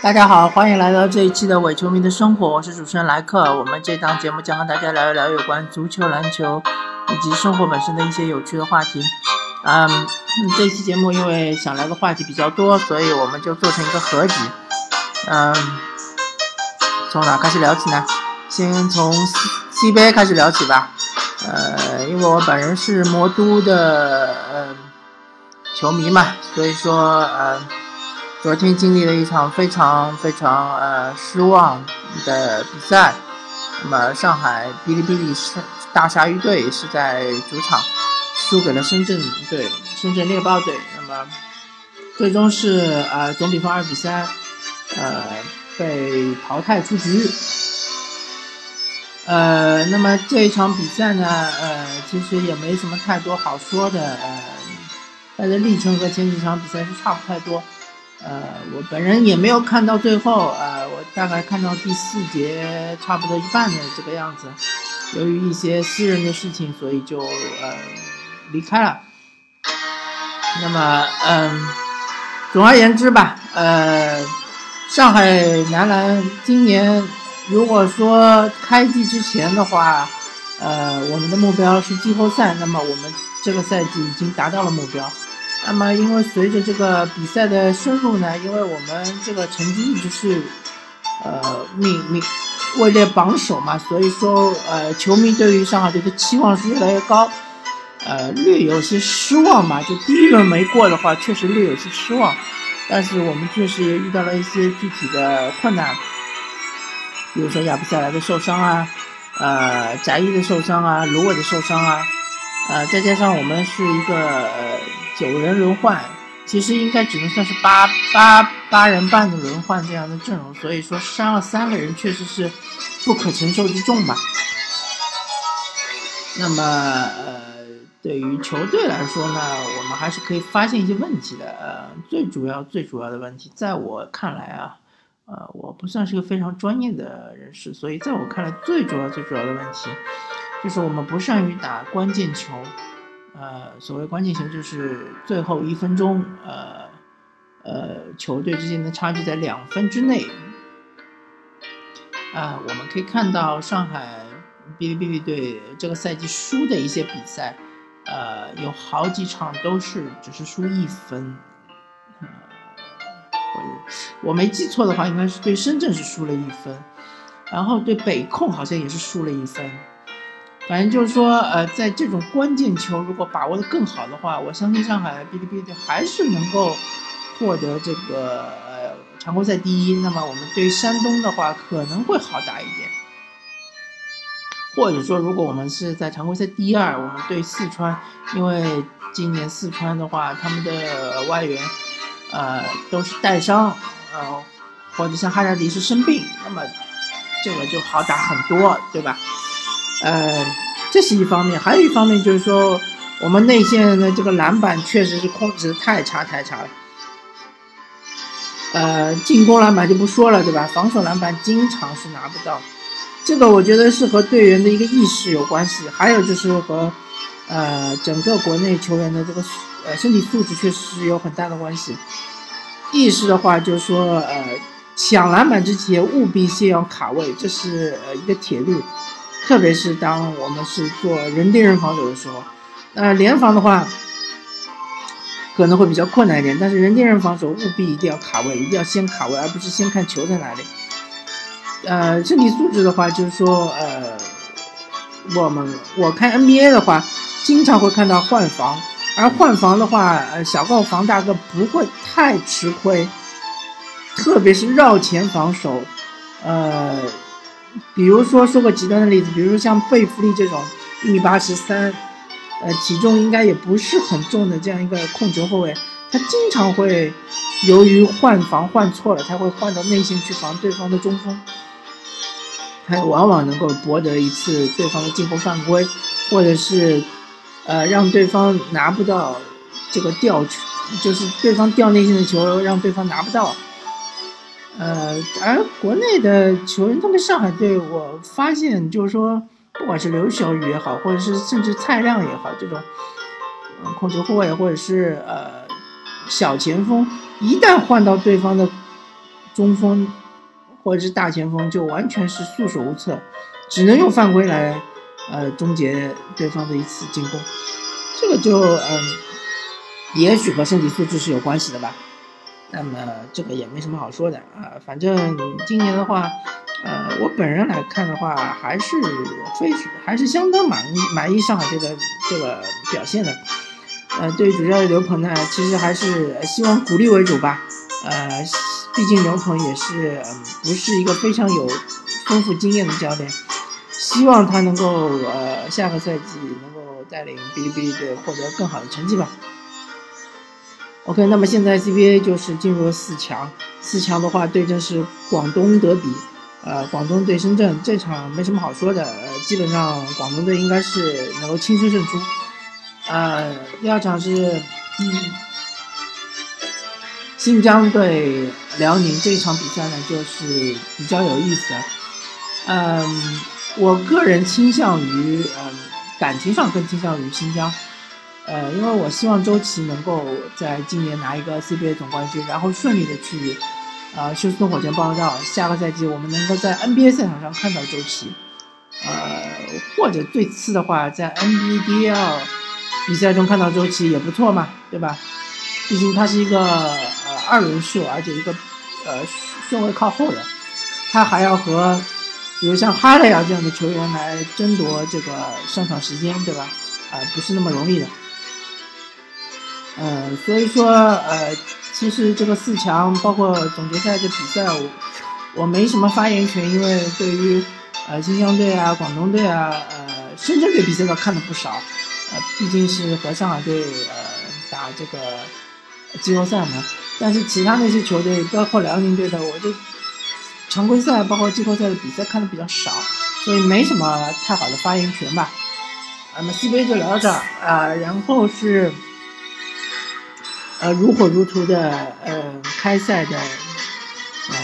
大家好，欢迎来到这一期的伪球迷的生活，我是主持人莱克。我们这档节目将和大家聊一聊有关足球、篮球以及生活本身的一些有趣的话题。嗯，这期节目因为想聊的话题比较多，所以我们就做成一个合集。嗯，从哪开始聊起呢？先从 C C 杯开始聊起吧。呃，因为我本人是魔都的呃球迷嘛，所以说呃。昨天经历了一场非常非常呃失望的比赛，那么上海哔哩哔哩是大鲨鱼队是在主场输给了深圳队，深圳猎豹队，那么最终是呃总比分二比三，呃被淘汰出局。呃，那么这一场比赛呢，呃其实也没什么太多好说的，呃，它的历程和前几场比赛是差不太多。呃，我本人也没有看到最后，呃，我大概看到第四节差不多一半的这个样子。由于一些私人的事情，所以就呃离开了。那么，嗯，总而言之吧，呃，上海男篮今年如果说开季之前的话，呃，我们的目标是季后赛，那么我们这个赛季已经达到了目标。那么，因为随着这个比赛的深入呢，因为我们这个成绩一直是，呃，名名位列榜首嘛，所以说，呃，球迷对于上海队的期望是越来越高，呃，略有些失望嘛。就第一轮没过的话，确实略有些失望。但是我们确实也遇到了一些具体的困难，比如说亚布塞莱的受伤啊，呃，翟毅的受伤啊，卢伟的受伤啊，呃，再加上我们是一个呃。九人轮换，其实应该只能算是八八八人半的轮换这样的阵容，所以说伤了三个人确实是不可承受之重吧。那么，呃，对于球队来说呢，我们还是可以发现一些问题的。呃，最主要最主要的问题，在我看来啊，呃，我不算是个非常专业的人士，所以在我看来，最主要最主要的问题就是我们不善于打关键球。呃，所谓关键球就是最后一分钟，呃，呃，球队之间的差距在两分之内。啊，我们可以看到上海哔哩哔哩队这个赛季输的一些比赛，呃，有好几场都是只是输一分。呃，我没记错的话，应该是对深圳是输了一分，然后对北控好像也是输了一分。反正就是说，呃，在这种关键球如果把握的更好的话，我相信上海哔哩哔哩还是能够获得这个呃常规赛第一。那么我们对山东的话可能会好打一点，或者说如果我们是在常规赛第二，我们对四川，因为今年四川的话他们的外援呃都是带伤，呃或者像哈扎迪是生病，那么这个就好打很多，对吧？呃，这是一方面，还有一方面就是说，我们内线的这个篮板确实是控制的太差太差了。呃，进攻篮板就不说了，对吧？防守篮板经常是拿不到，这个我觉得是和队员的一个意识有关系，还有就是和呃整个国内球员的这个呃身体素质确实是有很大的关系。意识的话，就是说呃抢篮板之前务必先要卡位，这是呃一个铁律。特别是当我们是做人盯人防守的时候，那联防的话可能会比较困难一点。但是人盯人防守务必一定要卡位，一定要先卡位，而不是先看球在哪里。呃，身体素质的话，就是说，呃，我们我看 NBA 的话，经常会看到换防，而换防的话，呃，小个防大哥不会太吃亏，特别是绕前防守，呃。比如说，说个极端的例子，比如说像贝弗利这种一米八十三，呃，体重应该也不是很重的这样一个控球后卫，他经常会由于换防换错了，他会换到内线去防对方的中锋，他往往能够博得一次对方的进攻犯规，或者是呃让对方拿不到这个吊球，就是对方吊内线的球让对方拿不到。呃，而国内的球员，特别上海队，我发现就是说，不管是刘晓宇也好，或者是甚至蔡亮也好，这种控球后卫或者是呃小前锋，一旦换到对方的中锋或者是大前锋就完全是束手无策，只能用犯规来呃终结对方的一次进攻。这个就嗯，也许和身体素质是有关系的吧。那么这个也没什么好说的啊，反正今年的话，呃，我本人来看的话，还是非还是相当满意满意上海队的这个表现的。呃，对于主教练刘鹏呢，其实还是希望鼓励为主吧。呃，毕竟刘鹏也是不是一个非常有丰富经验的教练，希望他能够呃下个赛季能够带领哔哩哔哩队获得更好的成绩吧。OK，那么现在 CBA 就是进入了四强，四强的话对阵是广东德比，呃，广东对深圳这场没什么好说的，呃，基本上广东队应该是能够轻松胜出。呃，第二场是嗯新疆对辽宁这一场比赛呢，就是比较有意思。嗯，我个人倾向于嗯感情上更倾向于新疆。呃，因为我希望周琦能够在今年拿一个 CBA 总冠军，然后顺利的去，呃，休斯顿火箭报道。下个赛季我们能够在 NBA 赛场上看到周琦，呃，或者最次的话，在 NBDL 比赛中看到周琦也不错嘛，对吧？毕竟他是一个呃二轮秀，而且一个呃顺位靠后的，他还要和比如像哈雷尔这样的球员来争夺这个上场时间，对吧？啊，不是那么容易的。呃，所以说，呃，其实这个四强包括总决赛这比赛，我我没什么发言权，因为对于呃新疆队啊、广东队啊、呃深圳队比赛倒看的不少，呃，毕竟是和上海队呃打这个季后赛嘛。但是其他那些球队，包括辽宁队的，我就常规赛包括季后赛的比赛看的比较少，所以没什么太好的发言权吧。那么 CBA 就聊到这儿啊，然后是。呃，如火如荼的呃开赛的呃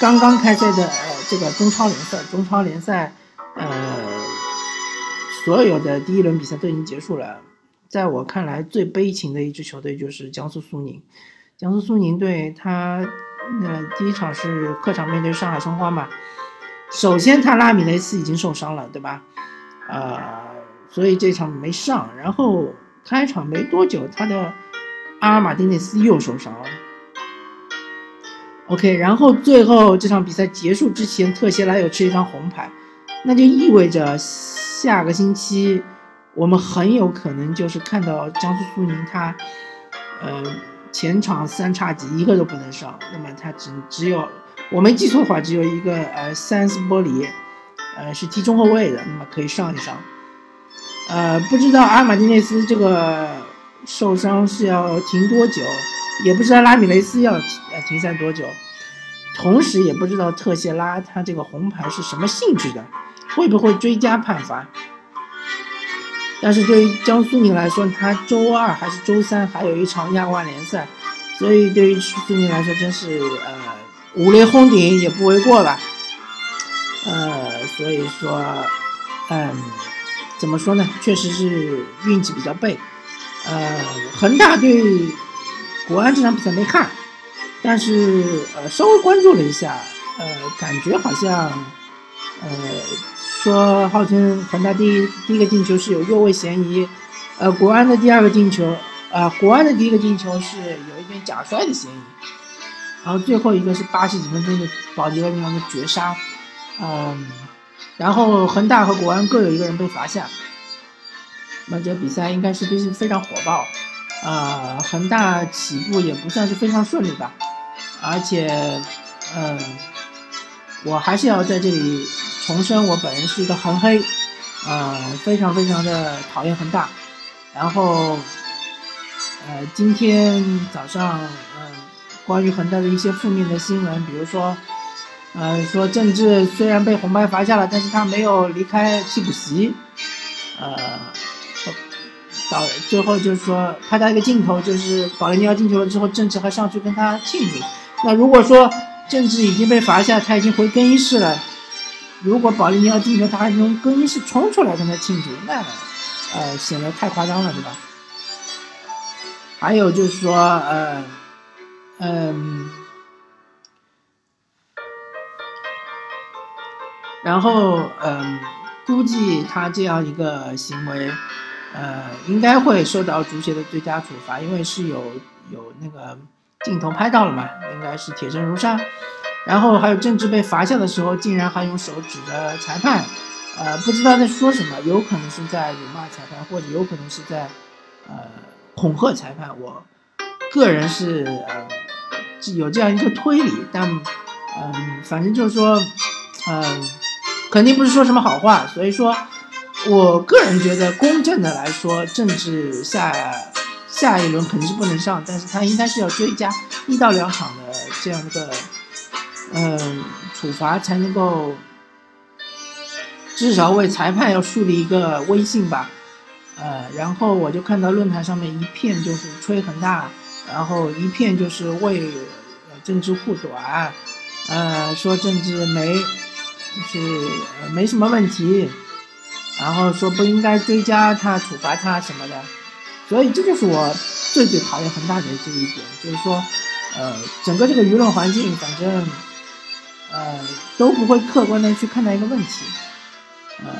刚刚开赛的呃这个中超联赛，中超联赛呃所有的第一轮比赛都已经结束了。在我看来，最悲情的一支球队就是江苏苏宁。江苏苏宁队，他呃第一场是客场面对上海申花嘛。首先，他拉米雷斯已经受伤了，对吧？呃，所以这场没上。然后。开场没多久，他的阿尔马丁内斯又受伤了。OK，然后最后这场比赛结束之前，特谢拉又吃一张红牌，那就意味着下个星期我们很有可能就是看到江苏苏宁他，呃，前场三叉戟一个都不能上，那么他只只有我没记错的话，只有一个呃三斯波里，呃是踢中后卫的，那么可以上一上。呃，不知道阿马蒂内斯这个受伤是要停多久，也不知道拉米雷斯要停停赛多久，同时也不知道特谢拉他这个红牌是什么性质的，会不会追加判罚？但是对于江苏宁来说，他周二还是周三还有一场亚冠联赛，所以对于苏宁来说真是呃五雷轰顶也不为过吧？呃，所以说，嗯。怎么说呢？确实是运气比较背。呃，恒大对国安这场比赛没看，但是呃稍微关注了一下，呃，感觉好像呃说号称恒大第一第一个进球是有越位嫌疑，呃，国安的第二个进球啊，国安的第一个进球是有一点假摔的嫌疑，然后最后一个是八十几分钟的保级尼奥的绝杀，嗯。然后恒大和国安各有一个人被罚下，那这比赛应该是必须非常火爆，啊，恒大起步也不算是非常顺利吧，而且，嗯，我还是要在这里重申，我本人是一个恒黑，呃，非常非常的讨厌恒大，然后，呃，今天早上，嗯，关于恒大的一些负面的新闻，比如说。呃，说郑智虽然被红牌罚下了，但是他没有离开替补席，呃，到最后就是说拍到一个镜头，就是保利尼奥进球了之后，郑智还上去跟他庆祝。那如果说郑智已经被罚下，他已经回更衣室了，如果保利尼奥进球，他还从更衣室冲出来跟他庆祝，那呃显得太夸张了，对吧？还有就是说，呃，嗯。然后嗯，估计他这样一个行为，呃，应该会受到足协的最佳处罚，因为是有有那个镜头拍到了嘛，应该是铁证如山。然后还有郑智被罚下的时候，竟然还用手指着裁判，呃，不知道在说什么，有可能是在辱骂裁判，或者有可能是在呃恐吓裁判。我个人是呃有这样一个推理，但嗯，反正就是说，嗯，肯定不是说什么好话。所以说，我个人觉得公正的来说，政治下下一轮肯定是不能上，但是他应该是要追加一到两场的这样一个。嗯，处罚才能够至少为裁判要树立一个威信吧。呃，然后我就看到论坛上面一片就是吹恒大，然后一片就是为政治护短，呃，说政治没是没什么问题，然后说不应该追加他处罚他什么的，所以这就是我最最讨厌恒大的这一点，就是说，呃，整个这个舆论环境，反正。呃，都不会客观的去看待一个问题，呃，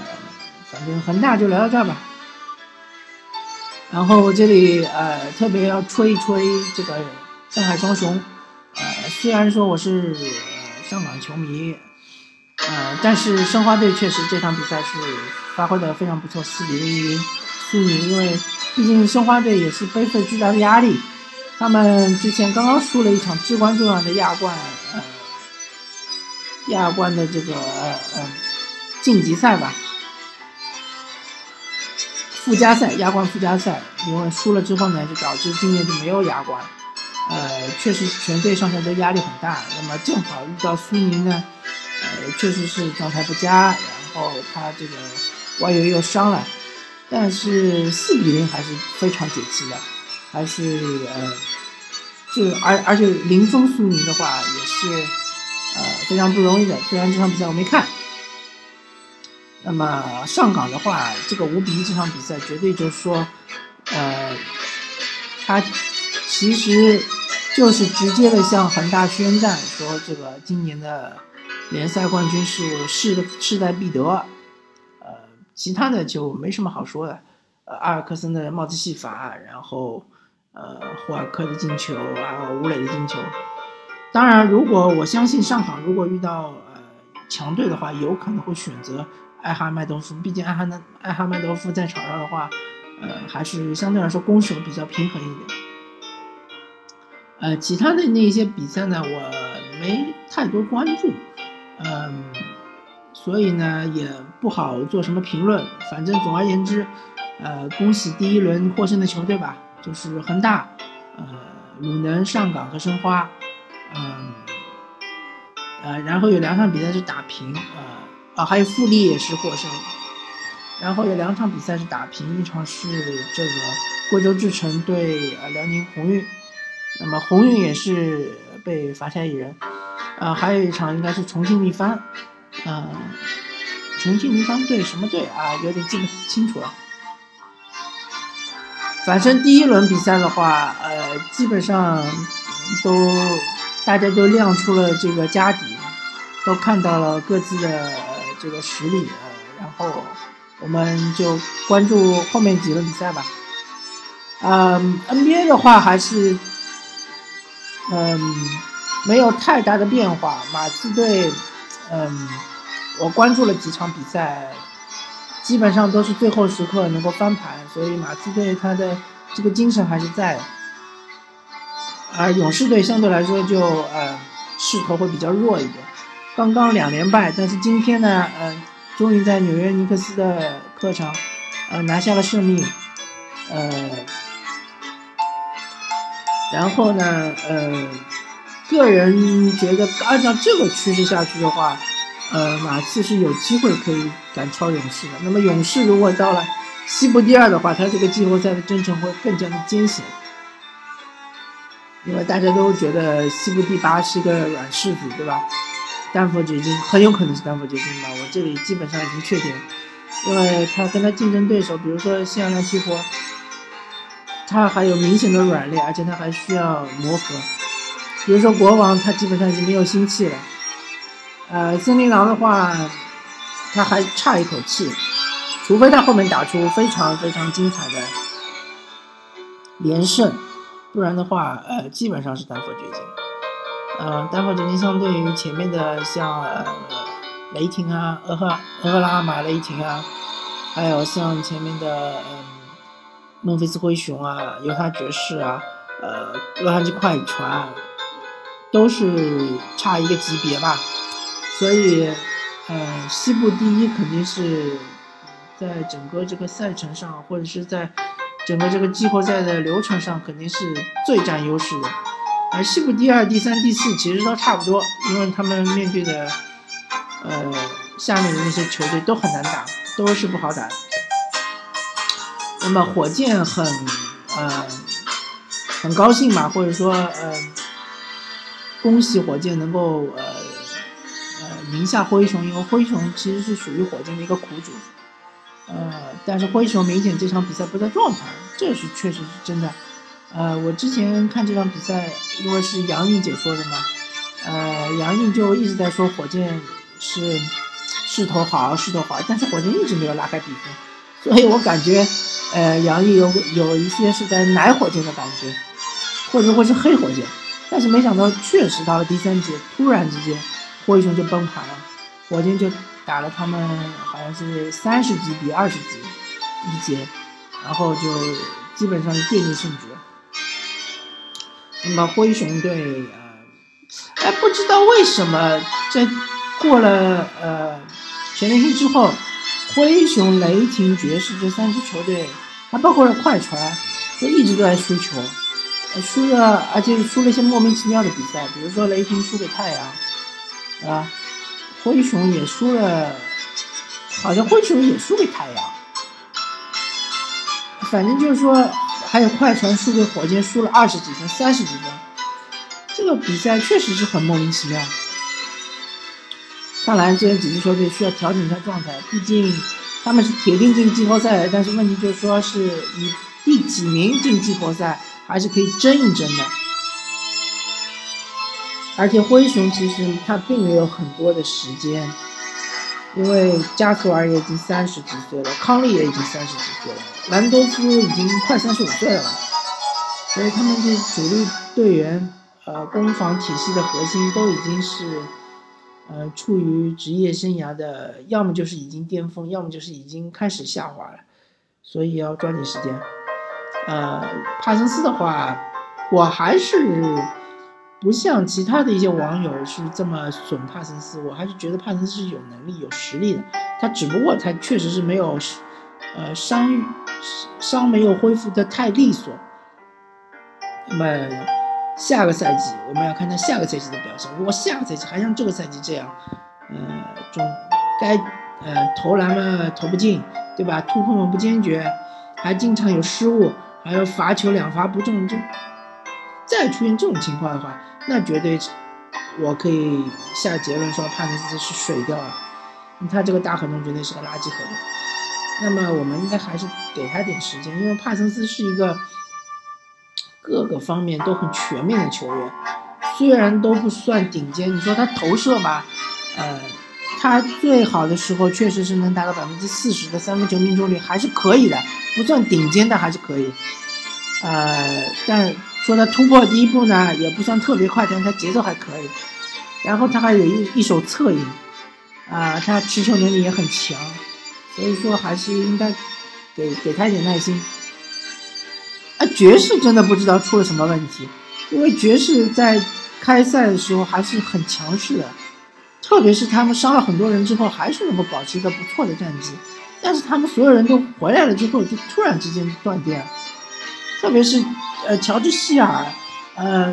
反正恒大就聊到这儿吧。然后这里呃特别要吹一吹这个上海双雄，呃，虽然说我是上港球迷，呃，但是申花队确实这场比赛是发挥的非常不错，四比零赢苏宁，因为毕竟申花队也是背负巨大的压力，他们之前刚刚输了一场至关重要的亚冠，呃。亚冠的这个呃晋级赛吧，附加赛亚冠附加赛，因为输了之后呢，就导致今年就没有亚冠，呃，确实全队上下都压力很大。那么正好遇到苏宁呢，呃，确实是状态不佳，然后他这个外援又伤了，但是四比零还是非常解气的，还是呃，就而而且零封苏宁的话也是。呃，非常不容易的。虽然这场比赛我没看，那么上港的话，这个五比一这场比赛绝对就是说，呃，他其实就是直接的向恒大宣战，说这个今年的联赛冠军是势势在必得。呃，其他的就没什么好说的。呃，阿尔克森的帽子戏法，然后呃，霍尔克的进球，还有吴磊的进球。当然，如果我相信上港如果遇到呃强队的话，有可能会选择艾哈迈多夫。毕竟艾哈呢，艾哈迈多夫在场上的话，呃，还是相对来说攻守比较平衡一点。呃，其他的那些比赛呢，我没太多关注，嗯，所以呢也不好做什么评论。反正总而言之，呃，恭喜第一轮获胜的球队吧，就是恒大、呃，鲁能、上港和申花。嗯，呃，然后有两场比赛是打平，呃，啊，还有富力也是获胜，然后有两场比赛是打平，一场是这个贵州智诚对呃辽宁宏运，那么宏运也是被罚下一人，呃，还有一场应该是重庆力帆，嗯，重庆力帆对什么队啊？有点记不清楚了。反正第一轮比赛的话，呃，基本上都。大家都亮出了这个家底，都看到了各自的这个实力呃，然后我们就关注后面几轮比赛吧。嗯，NBA 的话还是嗯没有太大的变化。马刺队，嗯，我关注了几场比赛，基本上都是最后时刻能够翻盘，所以马刺队他的这个精神还是在。而勇士队相对来说就呃势头会比较弱一点，刚刚两连败，但是今天呢，呃，终于在纽约尼克斯的客场，呃拿下了胜利，呃，然后呢，呃，个人觉得按照这个趋势下去的话，呃，马刺是有机会可以赶超勇士的。那么勇士如果到了西部第二的话，他这个季后赛的征程会更加的艰险。因为大家都觉得西部第八是一个软柿子，对吧？丹佛掘金很有可能是丹佛掘金吧，我这里基本上已经确定，因为他跟他竞争对手，比如说新奥尔良鹈鹕，他还有明显的软肋，而且他还需要磨合。比如说国王，他基本上已经没有心气了。呃，森林狼的话，他还差一口气，除非他后面打出非常非常精彩的连胜，不然的话，呃，基本上是单佛掘金。呃，丹佛掘金相对于前面的像雷霆啊、俄赫俄克拉马雷霆啊，还有像前面的嗯孟菲斯灰熊啊、犹他爵士啊、呃洛杉矶快船，都是差一个级别吧。所以，呃，西部第一肯定是在整个这个赛程上，或者是在整个这个季后赛的流程上，肯定是最占优势的。而西部第二、第三、第四其实都差不多，因为他们面对的，呃，下面的那些球队都很难打，都是不好打。那么火箭很，呃，很高兴嘛，或者说，呃，恭喜火箭能够，呃，呃，赢下灰熊，因为灰熊其实是属于火箭的一个苦主，呃，但是灰熊明显这场比赛不在状态，这是确实是真的。呃，我之前看这场比赛，因为是杨毅解说的嘛，呃，杨毅就一直在说火箭是势头好，势头好，但是火箭一直没有拉开比分，所以我感觉，呃，杨毅有有一些是在奶火箭的感觉，或者说是黑火箭，但是没想到确实到了第三节，突然之间灰熊就崩盘了，火箭就打了他们好像是三十几比二十几一节，然后就基本上是奠定胜局。那么灰熊队，呃，哎，不知道为什么在过了呃全明星之后，灰熊、雷霆、爵士这三支球队，还包括了快船，都一直都在输球，输了，而且输了一些莫名其妙的比赛，比如说雷霆输给太阳，啊，灰熊也输了，好像灰熊也输给太阳，反正就是说。还有快船输给火箭，输了二十几分、三十几分，这个比赛确实是很莫名其妙。看来这几支球队需要调整一下状态，毕竟他们是铁定进季后赛，但是问题就是说是以第几名进季后赛还是可以争一争的。而且灰熊其实他并没有很多的时间。因为加索尔也已经三十几岁了，康利也已经三十几岁了，兰多夫已经快三十五岁了，所以他们这主力队员，呃，攻防体系的核心都已经是，呃，处于职业生涯的，要么就是已经巅峰，要么就是已经开始下滑了，所以要抓紧时间。呃，帕森斯的话，我还是。不像其他的一些网友是这么损帕森斯，我还是觉得帕森斯是有能力、有实力的。他只不过他确实是没有，呃，伤伤没有恢复的太利索。那么下个赛季我们要看他下个赛季的表现。如果下个赛季还像这个赛季这样，呃，中该呃投篮嘛投不进，对吧？突破嘛不坚决，还经常有失误，还有罚球两罚不中，就再出现这种情况的话。那绝对，我可以下结论说帕森斯是水掉了，他这个大合同绝对是个垃圾合同。那么我们应该还是给他点时间，因为帕森斯是一个各个方面都很全面的球员，虽然都不算顶尖。你说他投射吧，呃，他最好的时候确实是能达到百分之四十的三分球命中率，还是可以的，不算顶尖的还是可以。呃，但。说他突破第一步呢，也不算特别快，但是他节奏还可以。然后他还有一一手侧影，啊，他持球能力也很强，所以说还是应该给给他一点耐心。啊，爵士真的不知道出了什么问题，因为爵士在开赛的时候还是很强势的，特别是他们伤了很多人之后，还是能够保持一个不错的战绩。但是他们所有人都回来了之后，就突然之间断电，特别是。呃，乔治希尔，呃，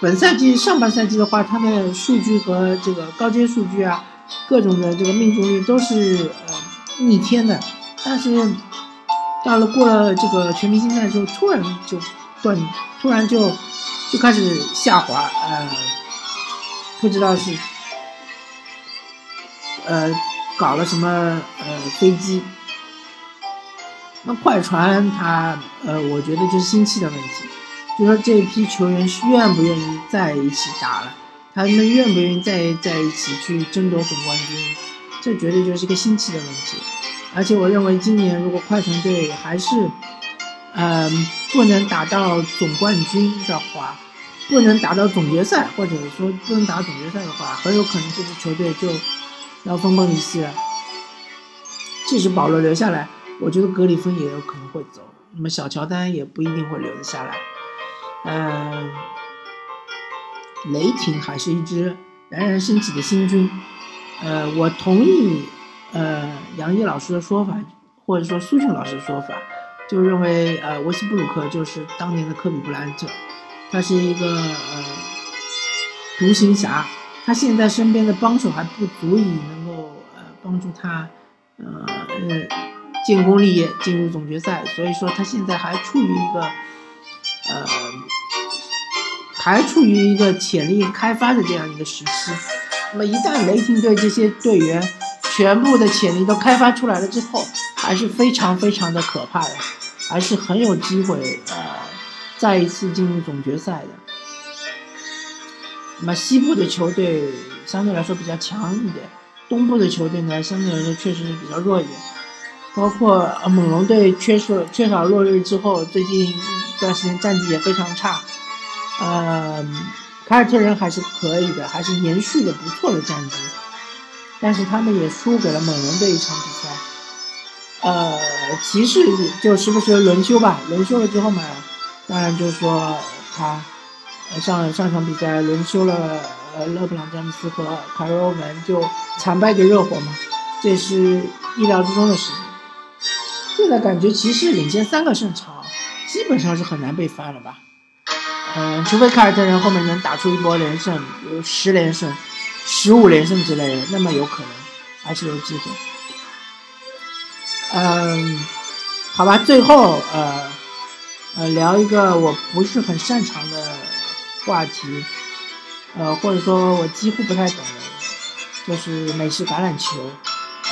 本赛季上半赛季的话，他的数据和这个高阶数据啊，各种的这个命中率都是呃逆天的，但是到了过了这个全明星赛之后，突然就断，突然就就开始下滑，呃，不知道是呃搞了什么呃飞机。那快船他，呃，我觉得就是心气的问题，就说这一批球员愿不愿意在一起打了，他们愿不愿意再在一起去争夺总冠军，这绝对就是一个心气的问题。而且我认为今年如果快船队还是，嗯，不能打到总冠军的话，不能打到总决赛，或者说不能打总决赛的话，很有可能这支球队就然后分崩离析了。即使保罗留下来，我觉得格里芬也有可能会走，那么小乔丹也不一定会留得下来。嗯，雷霆还是一支冉冉升起的新军。呃，我同意。呃，杨毅老师的说法，或者说苏群老师的说法，就认为呃，维斯布鲁克就是当年的科比布莱恩特，他是一个呃独行侠，他现在身边的帮手还不足以能够呃帮助他呃呃建功立业，进入总决赛，所以说他现在还处于一个呃还处于一个潜力开发的这样一个时期。那么一旦雷霆队这些队员，全部的潜力都开发出来了之后，还是非常非常的可怕的，还是很有机会呃再一次进入总决赛的。那么西部的球队相对来说比较强一点，东部的球队呢相对来说确实是比较弱一点。包括呃猛龙队缺少缺少落日之后，最近一段时间战绩也非常差。呃，凯尔特人还是可以的，还是延续的不错的战绩。但是他们也输给了猛龙队一场比赛，呃，骑士就时不时轮休吧，轮休了之后嘛，当然就是说他上上场比赛轮休了，呃，勒布朗詹姆斯和凯尔欧文就惨败给热火嘛，这是意料之中的事情。现在感觉骑士领先三个胜场，基本上是很难被翻了吧？嗯，除非凯尔特人后面能打出一波连胜，比如十连胜。十五连胜之类的，那么有可能还是有机会。嗯，好吧，最后呃呃聊一个我不是很擅长的话题，呃或者说我几乎不太懂的，就是美式橄榄球。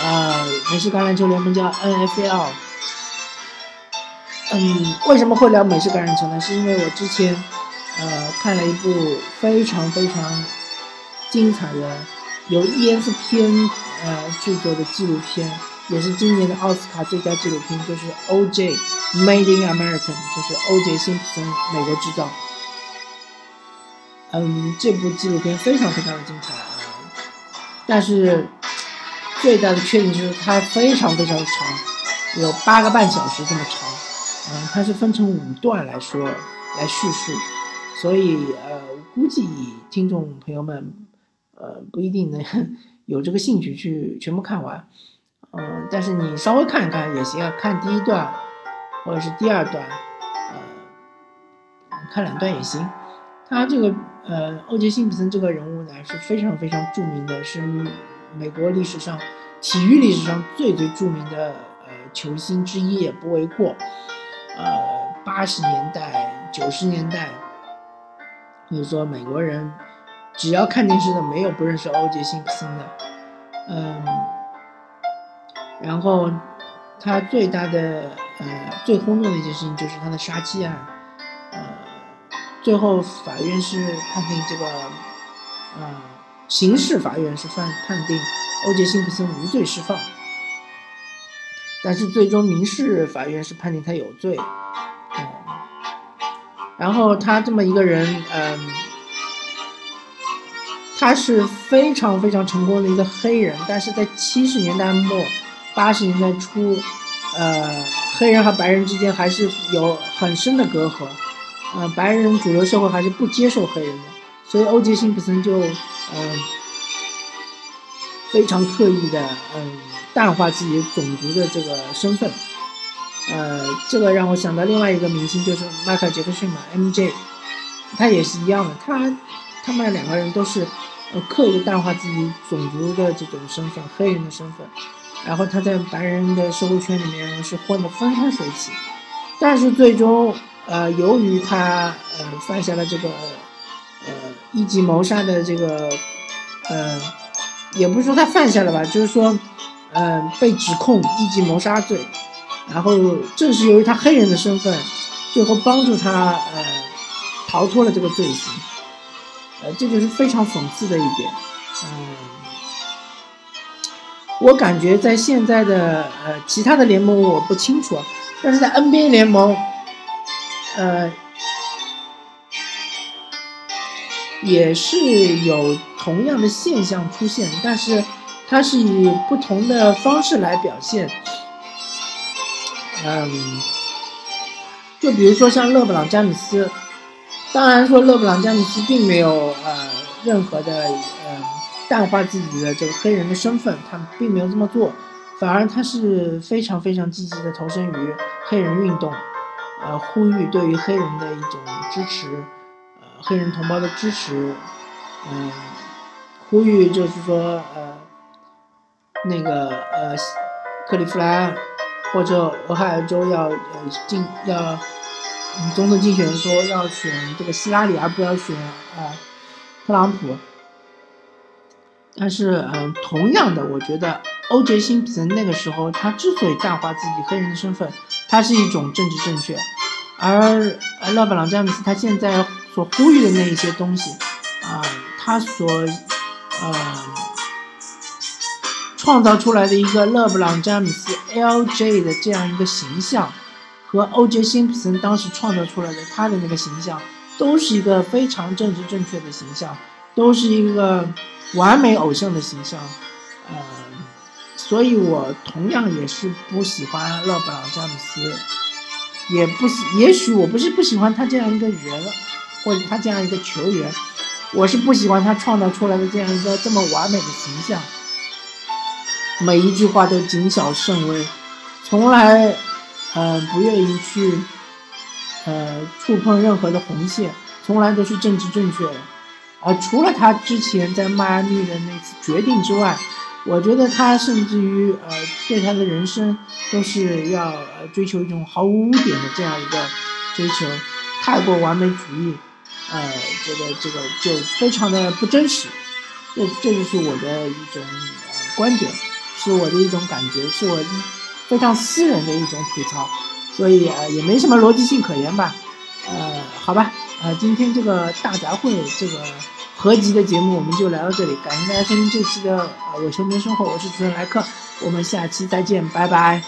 呃，美式橄榄球联盟叫 NFL。嗯，为什么会聊美式橄榄球呢？是因为我之前呃看了一部非常非常。精彩的由 ESPN 呃制作的纪录片，也是今年的奥斯卡最佳纪录片，就是 O.J. Made in America，就是 O.J. 辛普森美国制造。嗯，这部纪录片非常非常的精彩啊，但是最大的缺点就是它非常非常的长，有八个半小时这么长。嗯，它是分成五段来说来叙述，所以呃，估计听众朋友们。呃，不一定能 有这个兴趣去全部看完，嗯，但是你稍微看一看也行啊，看第一段或者是第二段，呃，看两段也行。他这个呃，欧杰辛普森这个人物呢是非常非常著名的，是美国历史上体育历史上最最著名的呃球星之一也不为过。呃，八十年代、九十年代，或者说美国人。只要看电视的，没有不认识欧杰辛普森的。嗯，然后他最大的呃最轰动的一件事情就是他的杀妻案，最后法院是判定这个，呃，刑事法院是判判定欧杰辛普森无罪释放，但是最终民事法院是判定他有罪。嗯，然后他这么一个人，嗯。他是非常非常成功的一个黑人，但是在七十年代末、八十年代初，呃，黑人和白人之间还是有很深的隔阂，呃，白人主流社会还是不接受黑人的，所以欧杰辛普森就，嗯，非常刻意的，嗯，淡化自己种族的这个身份，呃，这个让我想到另外一个明星，就是迈克尔杰克逊嘛，MJ，他也是一样的，他他们两个人都是。呃，刻意淡化自己种族的这种身份，黑人的身份，然后他在白人的社会圈里面是混得风生水起，但是最终，呃，由于他呃犯下了这个呃一级谋杀的这个，呃，也不是说他犯下了吧，就是说，呃，被指控一级谋杀罪，然后正是由于他黑人的身份，最后帮助他呃逃脱了这个罪行。呃，这就是非常讽刺的一点，嗯，我感觉在现在的呃其他的联盟我不清楚啊，但是在 NBA 联盟，呃，也是有同样的现象出现，但是它是以不同的方式来表现。嗯，就比如说像勒布朗詹姆斯，当然说勒布朗詹姆斯并没有呃任何的呃。淡化自己的这个黑人的身份，他并没有这么做，反而他是非常非常积极的投身于黑人运动，呃，呼吁对于黑人的一种支持，呃，黑人同胞的支持，嗯，呼吁就是说，呃，那个呃，克利夫兰或者俄亥俄州要呃竞要总统竞选说要选这个希拉里，而不要选啊特朗普。但是，嗯，同样的，我觉得欧杰辛普森那个时候，他之所以淡化自己黑人的身份，它是一种政治正确；而勒布朗詹姆斯他现在所呼吁的那一些东西，啊，他所，呃，创造出来的一个勒布朗詹姆斯 LJ 的这样一个形象，和欧杰辛普森当时创造出来的他的那个形象，都是一个非常政治正确的形象，都是一个。完美偶像的形象，所以我同样也是不喜欢勒布朗詹姆斯，也不喜，也许我不是不喜欢他这样一个人，或者他这样一个球员，我是不喜欢他创造出来的这样一个这么完美的形象，每一句话都谨小慎微，从来，呃，不愿意去，呃，触碰任何的红线，从来都是政治正确的。啊，除了他之前在迈阿密的那次决定之外，我觉得他甚至于呃，对他的人生都是要呃追求一种毫无污点的这样一个追求，太过完美主义，呃，这个这个就非常的不真实，这这就是我的一种呃观点，是我的一种感觉，是我非常私人的一种吐槽，所以呃也没什么逻辑性可言吧，呃，好吧。呃，今天这个大杂烩这个合集的节目我们就聊到这里，感谢大家收听这期的啊《我球迷生活》，我是主持人莱克，我们下期再见，拜拜。